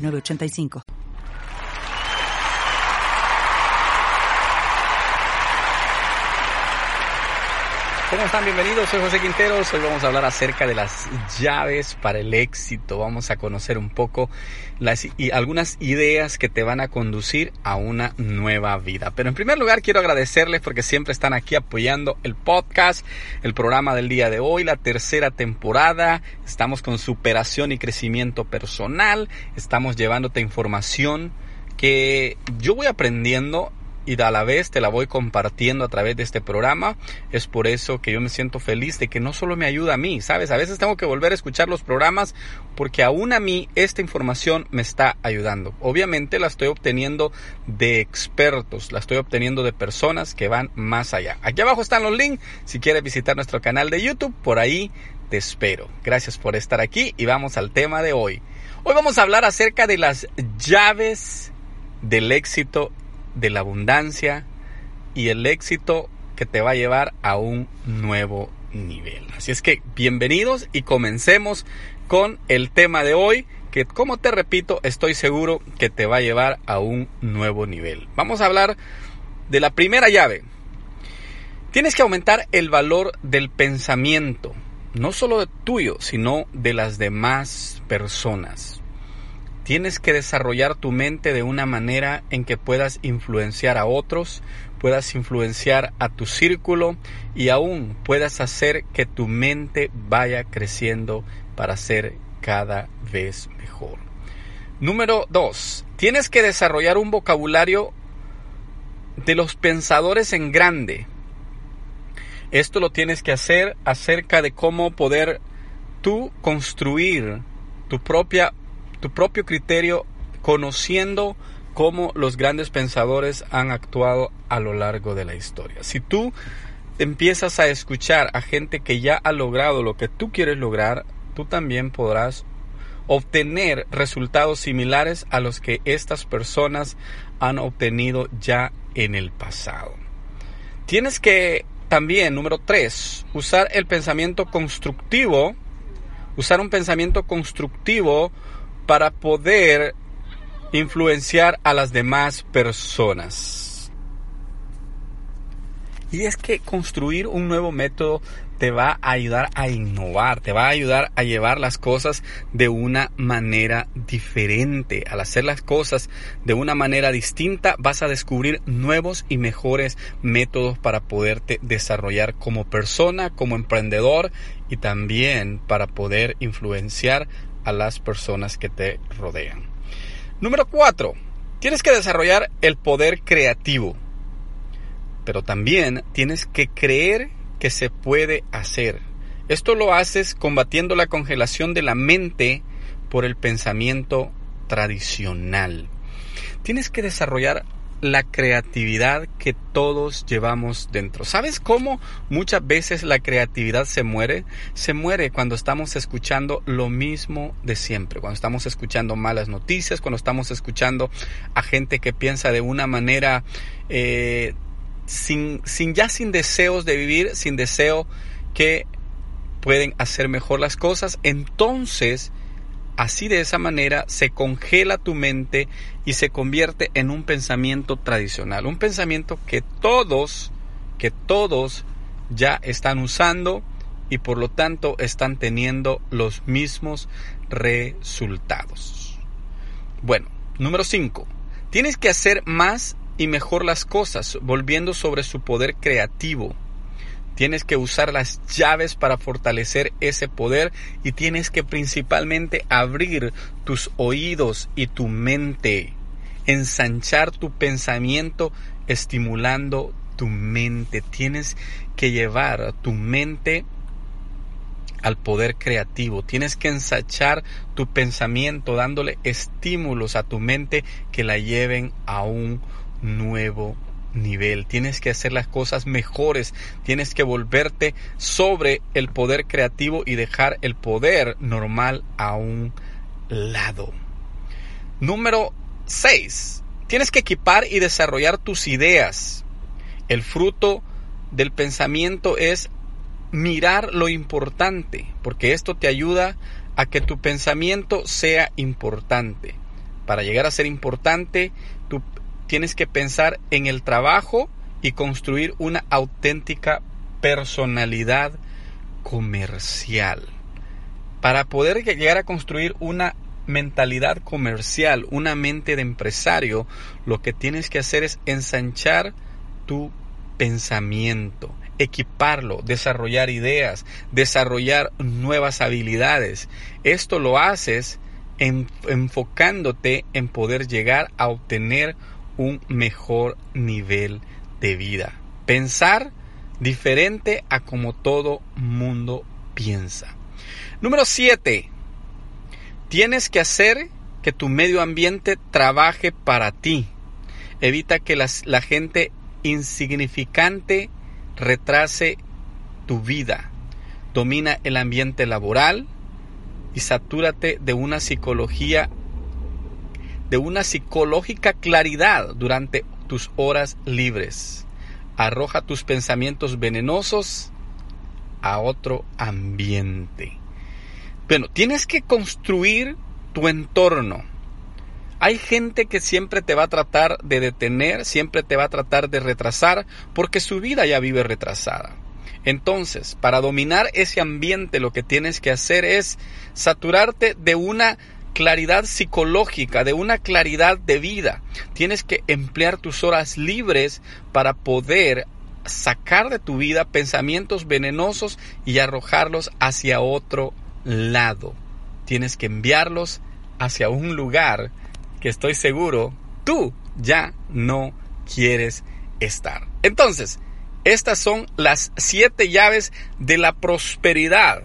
985. ¿Cómo están? Bienvenidos, soy José Quinteros. Hoy vamos a hablar acerca de las llaves para el éxito. Vamos a conocer un poco las, y algunas ideas que te van a conducir a una nueva vida. Pero en primer lugar quiero agradecerles porque siempre están aquí apoyando el podcast, el programa del día de hoy, la tercera temporada. Estamos con superación y crecimiento personal. Estamos llevándote información que yo voy aprendiendo y a la vez te la voy compartiendo a través de este programa. Es por eso que yo me siento feliz de que no solo me ayuda a mí, ¿sabes? A veces tengo que volver a escuchar los programas porque aún a mí esta información me está ayudando. Obviamente la estoy obteniendo de expertos, la estoy obteniendo de personas que van más allá. Aquí abajo están los links si quieres visitar nuestro canal de YouTube, por ahí te espero. Gracias por estar aquí y vamos al tema de hoy. Hoy vamos a hablar acerca de las llaves del éxito de la abundancia y el éxito que te va a llevar a un nuevo nivel. Así es que bienvenidos y comencemos con el tema de hoy que como te repito estoy seguro que te va a llevar a un nuevo nivel. Vamos a hablar de la primera llave. Tienes que aumentar el valor del pensamiento, no solo tuyo, sino de las demás personas. Tienes que desarrollar tu mente de una manera en que puedas influenciar a otros, puedas influenciar a tu círculo y aún puedas hacer que tu mente vaya creciendo para ser cada vez mejor. Número dos, tienes que desarrollar un vocabulario de los pensadores en grande. Esto lo tienes que hacer acerca de cómo poder tú construir tu propia tu propio criterio conociendo cómo los grandes pensadores han actuado a lo largo de la historia. Si tú empiezas a escuchar a gente que ya ha logrado lo que tú quieres lograr, tú también podrás obtener resultados similares a los que estas personas han obtenido ya en el pasado. Tienes que también, número tres, usar el pensamiento constructivo, usar un pensamiento constructivo para poder influenciar a las demás personas. Y es que construir un nuevo método te va a ayudar a innovar, te va a ayudar a llevar las cosas de una manera diferente. Al hacer las cosas de una manera distinta, vas a descubrir nuevos y mejores métodos para poderte desarrollar como persona, como emprendedor y también para poder influenciar a las personas que te rodean. Número 4. Tienes que desarrollar el poder creativo. Pero también tienes que creer que se puede hacer. Esto lo haces combatiendo la congelación de la mente por el pensamiento tradicional. Tienes que desarrollar la creatividad que todos llevamos dentro. ¿Sabes cómo muchas veces la creatividad se muere? Se muere cuando estamos escuchando lo mismo de siempre, cuando estamos escuchando malas noticias, cuando estamos escuchando a gente que piensa de una manera eh, sin, sin ya sin deseos de vivir, sin deseo que pueden hacer mejor las cosas, entonces Así de esa manera se congela tu mente y se convierte en un pensamiento tradicional, un pensamiento que todos, que todos ya están usando y por lo tanto están teniendo los mismos resultados. Bueno, número 5. Tienes que hacer más y mejor las cosas, volviendo sobre su poder creativo. Tienes que usar las llaves para fortalecer ese poder y tienes que principalmente abrir tus oídos y tu mente, ensanchar tu pensamiento estimulando tu mente. Tienes que llevar tu mente al poder creativo. Tienes que ensachar tu pensamiento dándole estímulos a tu mente que la lleven a un nuevo nivel. Tienes que hacer las cosas mejores. Tienes que volverte sobre el poder creativo y dejar el poder normal a un lado. Número 6. Tienes que equipar y desarrollar tus ideas. El fruto del pensamiento es mirar lo importante, porque esto te ayuda a que tu pensamiento sea importante. Para llegar a ser importante, tú tienes que pensar en el trabajo y construir una auténtica personalidad comercial. Para poder llegar a construir una mentalidad comercial, una mente de empresario, lo que tienes que hacer es ensanchar tu pensamiento, equiparlo, desarrollar ideas, desarrollar nuevas habilidades. Esto lo haces enfocándote en poder llegar a obtener un mejor nivel de vida. Pensar diferente a como todo mundo piensa. Número 7. Tienes que hacer que tu medio ambiente trabaje para ti. Evita que la gente insignificante retrase tu vida. Domina el ambiente laboral y satúrate de una psicología, de una psicológica claridad durante tus horas libres. Arroja tus pensamientos venenosos a otro ambiente. Bueno, tienes que construir tu entorno. Hay gente que siempre te va a tratar de detener, siempre te va a tratar de retrasar, porque su vida ya vive retrasada. Entonces, para dominar ese ambiente, lo que tienes que hacer es saturarte de una claridad psicológica, de una claridad de vida. Tienes que emplear tus horas libres para poder sacar de tu vida pensamientos venenosos y arrojarlos hacia otro lado. Tienes que enviarlos hacia un lugar que estoy seguro tú ya no quieres estar. Entonces, estas son las siete llaves de la prosperidad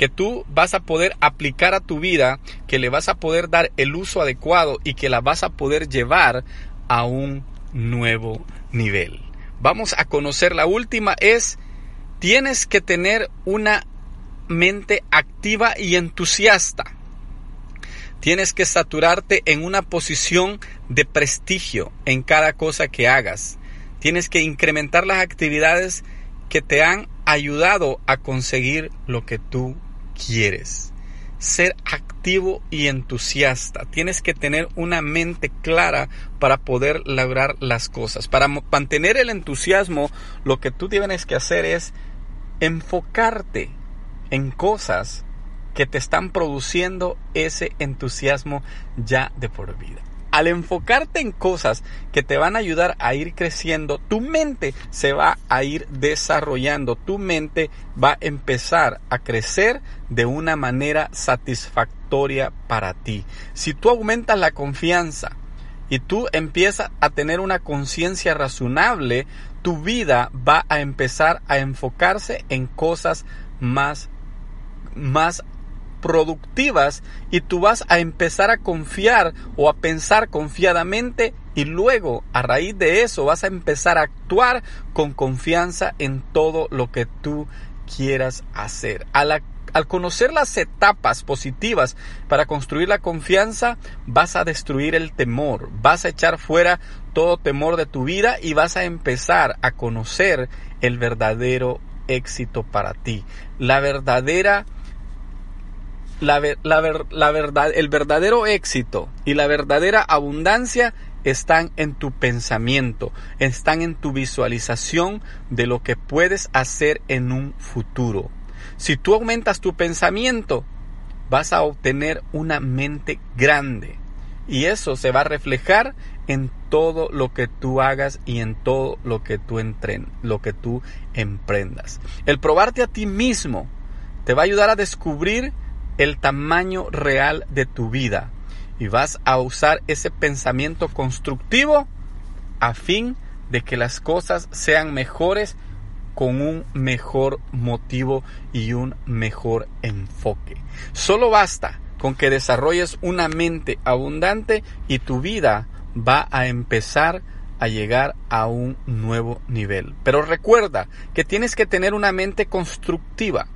que tú vas a poder aplicar a tu vida, que le vas a poder dar el uso adecuado y que la vas a poder llevar a un nuevo nivel. Vamos a conocer la última es, tienes que tener una mente activa y entusiasta. Tienes que saturarte en una posición de prestigio en cada cosa que hagas. Tienes que incrementar las actividades que te han ayudado a conseguir lo que tú quieres. Ser activo y entusiasta. Tienes que tener una mente clara para poder lograr las cosas. Para mantener el entusiasmo, lo que tú tienes que hacer es enfocarte en cosas que te están produciendo ese entusiasmo ya de por vida. Al enfocarte en cosas que te van a ayudar a ir creciendo, tu mente se va a ir desarrollando, tu mente va a empezar a crecer de una manera satisfactoria para ti. Si tú aumentas la confianza y tú empiezas a tener una conciencia razonable, tu vida va a empezar a enfocarse en cosas más más productivas y tú vas a empezar a confiar o a pensar confiadamente y luego a raíz de eso vas a empezar a actuar con confianza en todo lo que tú quieras hacer. Al, al conocer las etapas positivas para construir la confianza, vas a destruir el temor, vas a echar fuera todo temor de tu vida y vas a empezar a conocer el verdadero éxito para ti, la verdadera la, verdad, el verdadero éxito y la verdadera abundancia están en tu pensamiento, están en tu visualización de lo que puedes hacer en un futuro. Si tú aumentas tu pensamiento, vas a obtener una mente grande y eso se va a reflejar en todo lo que tú hagas y en todo lo que tú entren, lo que tú emprendas. El probarte a ti mismo te va a ayudar a descubrir el tamaño real de tu vida y vas a usar ese pensamiento constructivo a fin de que las cosas sean mejores con un mejor motivo y un mejor enfoque. Solo basta con que desarrolles una mente abundante y tu vida va a empezar a llegar a un nuevo nivel. Pero recuerda que tienes que tener una mente constructiva.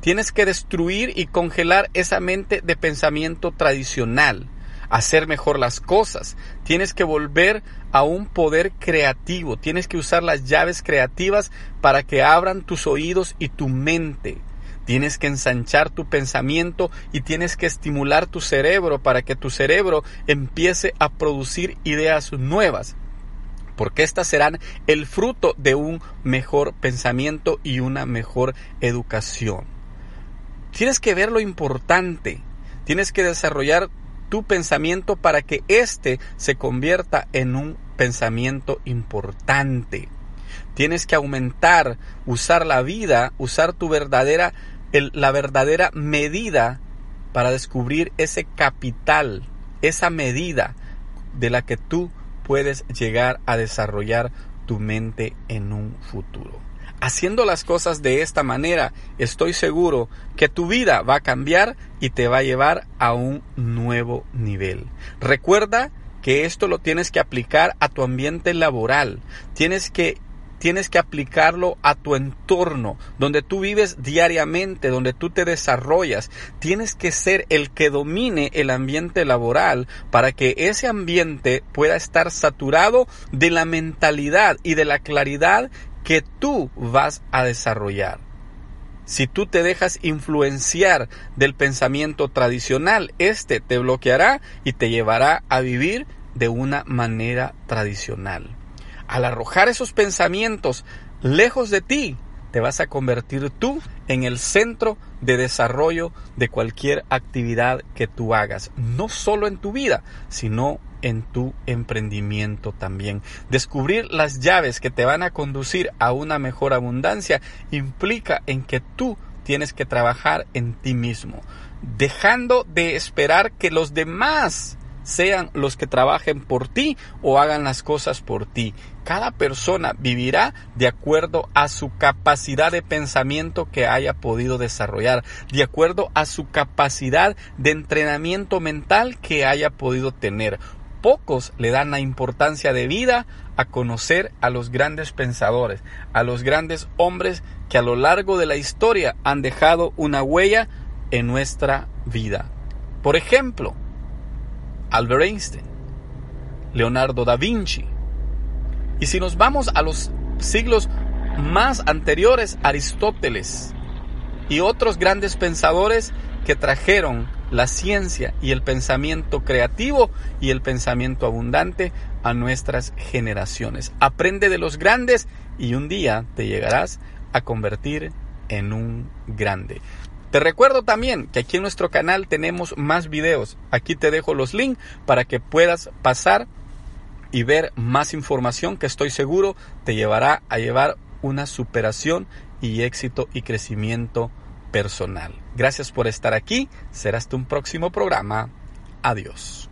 Tienes que destruir y congelar esa mente de pensamiento tradicional, hacer mejor las cosas. Tienes que volver a un poder creativo. Tienes que usar las llaves creativas para que abran tus oídos y tu mente. Tienes que ensanchar tu pensamiento y tienes que estimular tu cerebro para que tu cerebro empiece a producir ideas nuevas porque éstas serán el fruto de un mejor pensamiento y una mejor educación. Tienes que ver lo importante, tienes que desarrollar tu pensamiento para que éste se convierta en un pensamiento importante. Tienes que aumentar, usar la vida, usar tu verdadera, la verdadera medida para descubrir ese capital, esa medida de la que tú puedes llegar a desarrollar tu mente en un futuro. Haciendo las cosas de esta manera, estoy seguro que tu vida va a cambiar y te va a llevar a un nuevo nivel. Recuerda que esto lo tienes que aplicar a tu ambiente laboral. Tienes que tienes que aplicarlo a tu entorno, donde tú vives diariamente, donde tú te desarrollas. Tienes que ser el que domine el ambiente laboral para que ese ambiente pueda estar saturado de la mentalidad y de la claridad que tú vas a desarrollar. Si tú te dejas influenciar del pensamiento tradicional, este te bloqueará y te llevará a vivir de una manera tradicional al arrojar esos pensamientos lejos de ti, te vas a convertir tú en el centro de desarrollo de cualquier actividad que tú hagas, no solo en tu vida, sino en tu emprendimiento también. Descubrir las llaves que te van a conducir a una mejor abundancia implica en que tú tienes que trabajar en ti mismo, dejando de esperar que los demás sean los que trabajen por ti o hagan las cosas por ti. Cada persona vivirá de acuerdo a su capacidad de pensamiento que haya podido desarrollar, de acuerdo a su capacidad de entrenamiento mental que haya podido tener. Pocos le dan la importancia de vida a conocer a los grandes pensadores, a los grandes hombres que a lo largo de la historia han dejado una huella en nuestra vida. Por ejemplo, Albert Einstein, Leonardo da Vinci. Y si nos vamos a los siglos más anteriores, Aristóteles y otros grandes pensadores que trajeron la ciencia y el pensamiento creativo y el pensamiento abundante a nuestras generaciones. Aprende de los grandes y un día te llegarás a convertir en un grande. Te recuerdo también que aquí en nuestro canal tenemos más videos. Aquí te dejo los links para que puedas pasar y ver más información que estoy seguro te llevará a llevar una superación y éxito y crecimiento personal. Gracias por estar aquí. Será hasta un próximo programa. Adiós.